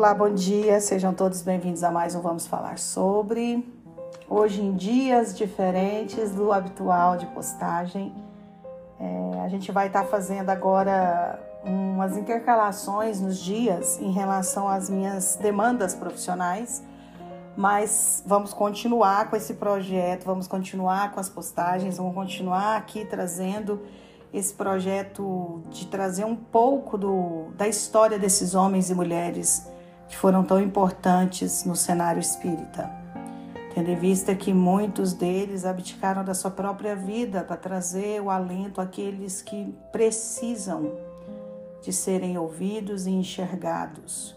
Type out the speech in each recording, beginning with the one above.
Olá, bom dia, sejam todos bem-vindos a mais um Vamos Falar Sobre. Hoje, em dias diferentes do habitual de postagem, é, a gente vai estar tá fazendo agora umas intercalações nos dias em relação às minhas demandas profissionais, mas vamos continuar com esse projeto, vamos continuar com as postagens, vamos continuar aqui trazendo esse projeto de trazer um pouco do, da história desses homens e mulheres que foram tão importantes no cenário espírita. Tendo em vista que muitos deles abdicaram da sua própria vida para trazer o alento àqueles que precisam de serem ouvidos e enxergados,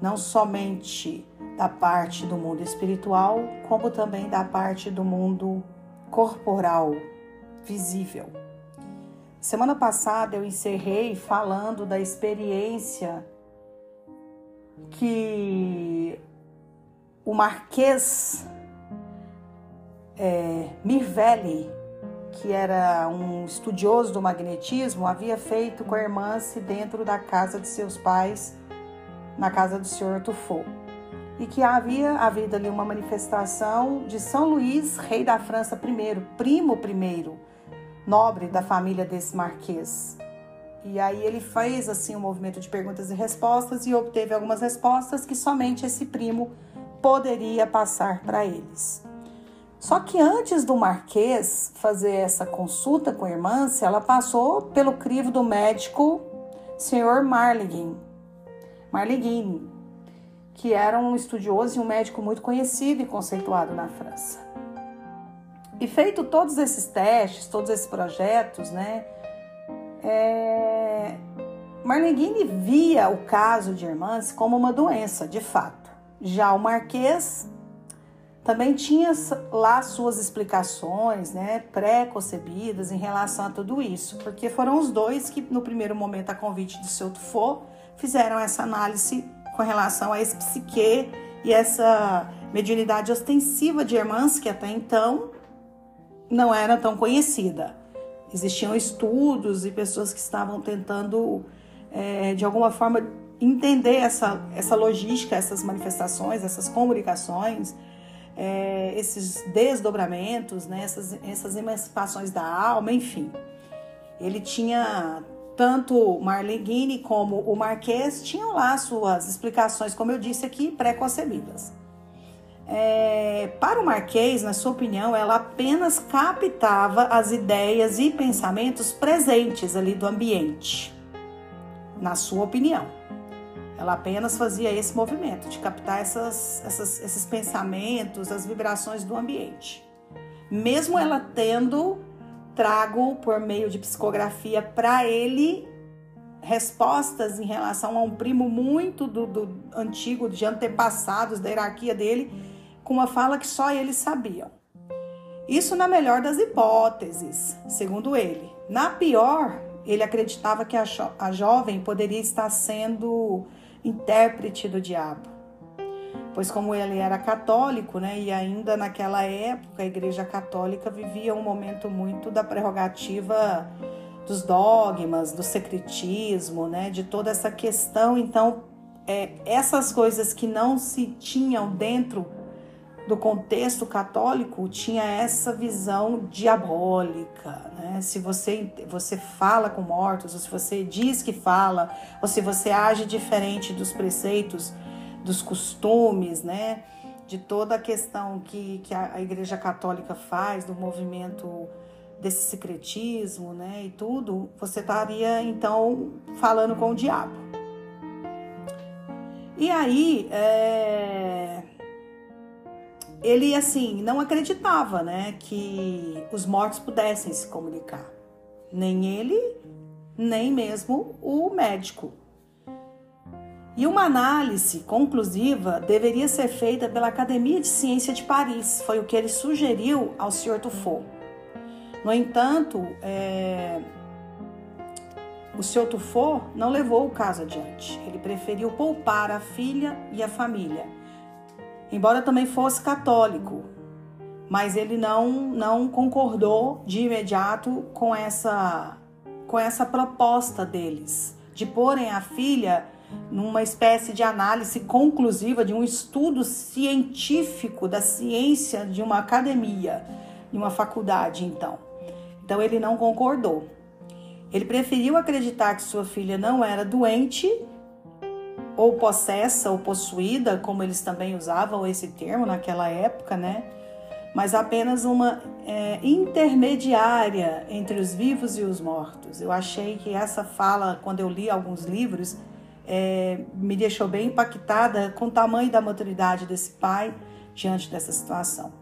não somente da parte do mundo espiritual, como também da parte do mundo corporal, visível. Semana passada eu encerrei falando da experiência que o Marquês é, Mirvelli, que era um estudioso do magnetismo, havia feito com a irmã se dentro da casa de seus pais, na casa do senhor Tufo. E que havia havido ali uma manifestação de São Luís, rei da França primeiro, primo primeiro, nobre da família desse marquês. E aí ele fez assim um movimento de perguntas e respostas e obteve algumas respostas que somente esse primo poderia passar para eles. Só que antes do Marquês fazer essa consulta com a irmã, ela passou pelo crivo do médico Sr. Marligin, Marligin, que era um estudioso e um médico muito conhecido e conceituado na França. E feito todos esses testes, todos esses projetos, né, é... Marleguini via o caso de irmãs como uma doença, de fato. Já o Marquês também tinha lá suas explicações, né, pré-concebidas em relação a tudo isso, porque foram os dois que, no primeiro momento, a convite de seu Tufo, fizeram essa análise com relação a esse psique e essa mediunidade ostensiva de irmãs que até então não era tão conhecida. Existiam estudos e pessoas que estavam tentando, é, de alguma forma, entender essa, essa logística, essas manifestações, essas comunicações, é, esses desdobramentos, né, essas, essas emancipações da alma, enfim. Ele tinha tanto Marlene como o Marquês tinham lá suas explicações, como eu disse aqui, pré-concebidas. É, para o Marquês, na sua opinião, ela apenas captava as ideias e pensamentos presentes ali do ambiente. Na sua opinião, ela apenas fazia esse movimento de captar essas, essas, esses pensamentos, as vibrações do ambiente. Mesmo ela tendo trago por meio de psicografia para ele respostas em relação a um primo muito do, do antigo, de antepassados da hierarquia dele, com uma fala que só eles sabiam. Isso na melhor das hipóteses, segundo ele. Na pior, ele acreditava que a, jo a jovem poderia estar sendo intérprete do diabo. Pois como ele era católico, né, e ainda naquela época a Igreja Católica vivia um momento muito da prerrogativa dos dogmas, do secretismo, né, de toda essa questão. Então, é, essas coisas que não se tinham dentro do contexto católico tinha essa visão diabólica, né? Se você você fala com mortos, ou se você diz que fala, ou se você age diferente dos preceitos, dos costumes, né? De toda a questão que, que a, Igreja Católica faz, do movimento desse secretismo, né? E tudo, você estaria então falando com o diabo. E aí, é ele assim não acreditava, né, que os mortos pudessem se comunicar, nem ele, nem mesmo o médico. E uma análise conclusiva deveria ser feita pela Academia de Ciência de Paris, foi o que ele sugeriu ao Sr. Tufo. No entanto, é... o Sr. Tufo não levou o caso adiante. Ele preferiu poupar a filha e a família embora também fosse católico, mas ele não não concordou de imediato com essa com essa proposta deles de porem a filha numa espécie de análise conclusiva de um estudo científico da ciência de uma academia, de uma faculdade, então. Então ele não concordou. Ele preferiu acreditar que sua filha não era doente ou possessa ou possuída, como eles também usavam esse termo naquela época, né? Mas apenas uma é, intermediária entre os vivos e os mortos. Eu achei que essa fala, quando eu li alguns livros, é, me deixou bem impactada com o tamanho da maturidade desse pai diante dessa situação.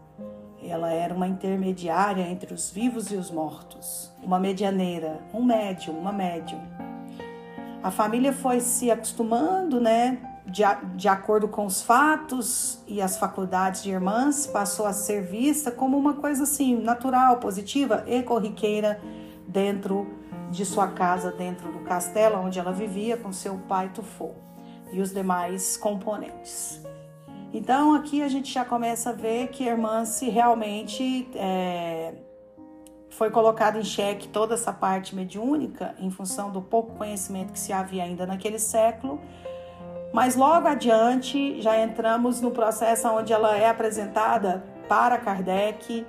Ela era uma intermediária entre os vivos e os mortos, uma medianeira, um médium, uma médium. A família foi se acostumando, né, de, de acordo com os fatos e as faculdades de irmãs, passou a ser vista como uma coisa assim, natural, positiva e corriqueira dentro de sua casa, dentro do castelo onde ela vivia com seu pai Tufo e os demais componentes. Então aqui a gente já começa a ver que a irmã se realmente é, foi colocada em xeque toda essa parte mediúnica em função do pouco conhecimento que se havia ainda naquele século. Mas logo adiante já entramos no processo onde ela é apresentada para Kardec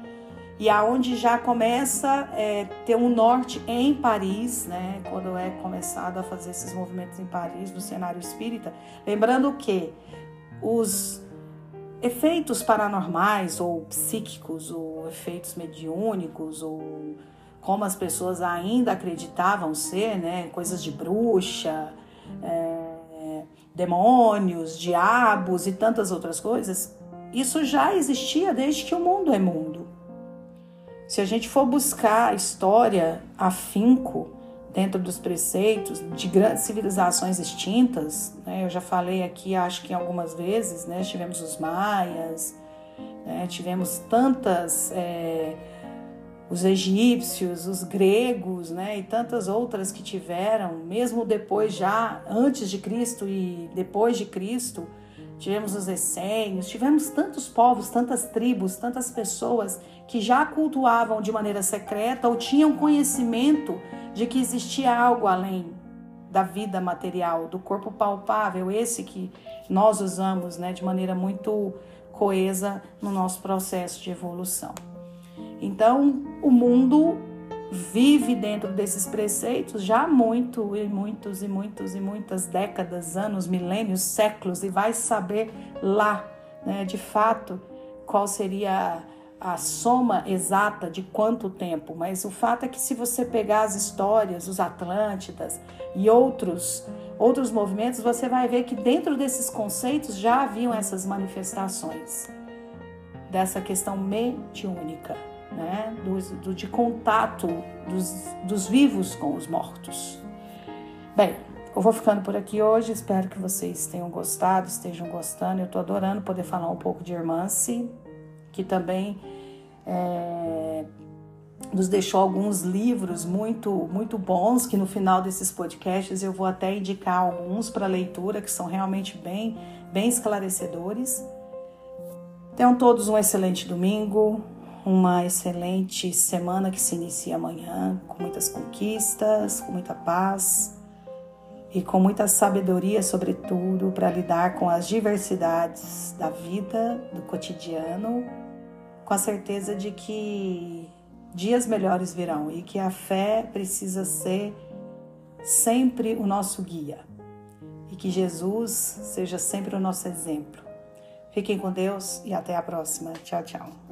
e aonde já começa a é, ter um norte em Paris, né? Quando é começado a fazer esses movimentos em Paris no cenário espírita, lembrando que os efeitos paranormais ou psíquicos ou efeitos mediúnicos ou como as pessoas ainda acreditavam ser, né, coisas de bruxa, é, demônios, diabos e tantas outras coisas, isso já existia desde que o mundo é mundo. Se a gente for buscar a história afinco, dentro dos preceitos de grandes civilizações extintas. Né? Eu já falei aqui, acho que algumas vezes, né? tivemos os maias, né? tivemos tantas, é, os egípcios, os gregos, né? e tantas outras que tiveram, mesmo depois já, antes de Cristo e depois de Cristo, tivemos os essênios, tivemos tantos povos, tantas tribos, tantas pessoas que já cultuavam de maneira secreta ou tinham conhecimento de que existia algo além da vida material, do corpo palpável, esse que nós usamos né, de maneira muito coesa no nosso processo de evolução. Então, o mundo vive dentro desses preceitos já há muito e muitos e muitos e muitas décadas, anos, milênios, séculos e vai saber lá, né, de fato, qual seria a soma exata de quanto tempo, mas o fato é que se você pegar as histórias, os Atlântidas e outros outros movimentos, você vai ver que dentro desses conceitos já haviam essas manifestações dessa questão mediúnica, né? do, do de contato dos, dos vivos com os mortos. Bem, eu vou ficando por aqui hoje. Espero que vocês tenham gostado, estejam gostando. Eu estou adorando poder falar um pouco de Irmance, que também é, nos deixou alguns livros muito, muito bons, que no final desses podcasts eu vou até indicar alguns para leitura, que são realmente bem, bem esclarecedores. Tenham todos um excelente domingo, uma excelente semana que se inicia amanhã, com muitas conquistas, com muita paz e com muita sabedoria, sobretudo, para lidar com as diversidades da vida, do cotidiano com a certeza de que dias melhores virão e que a fé precisa ser sempre o nosso guia e que Jesus seja sempre o nosso exemplo. Fiquem com Deus e até a próxima. Tchau, tchau.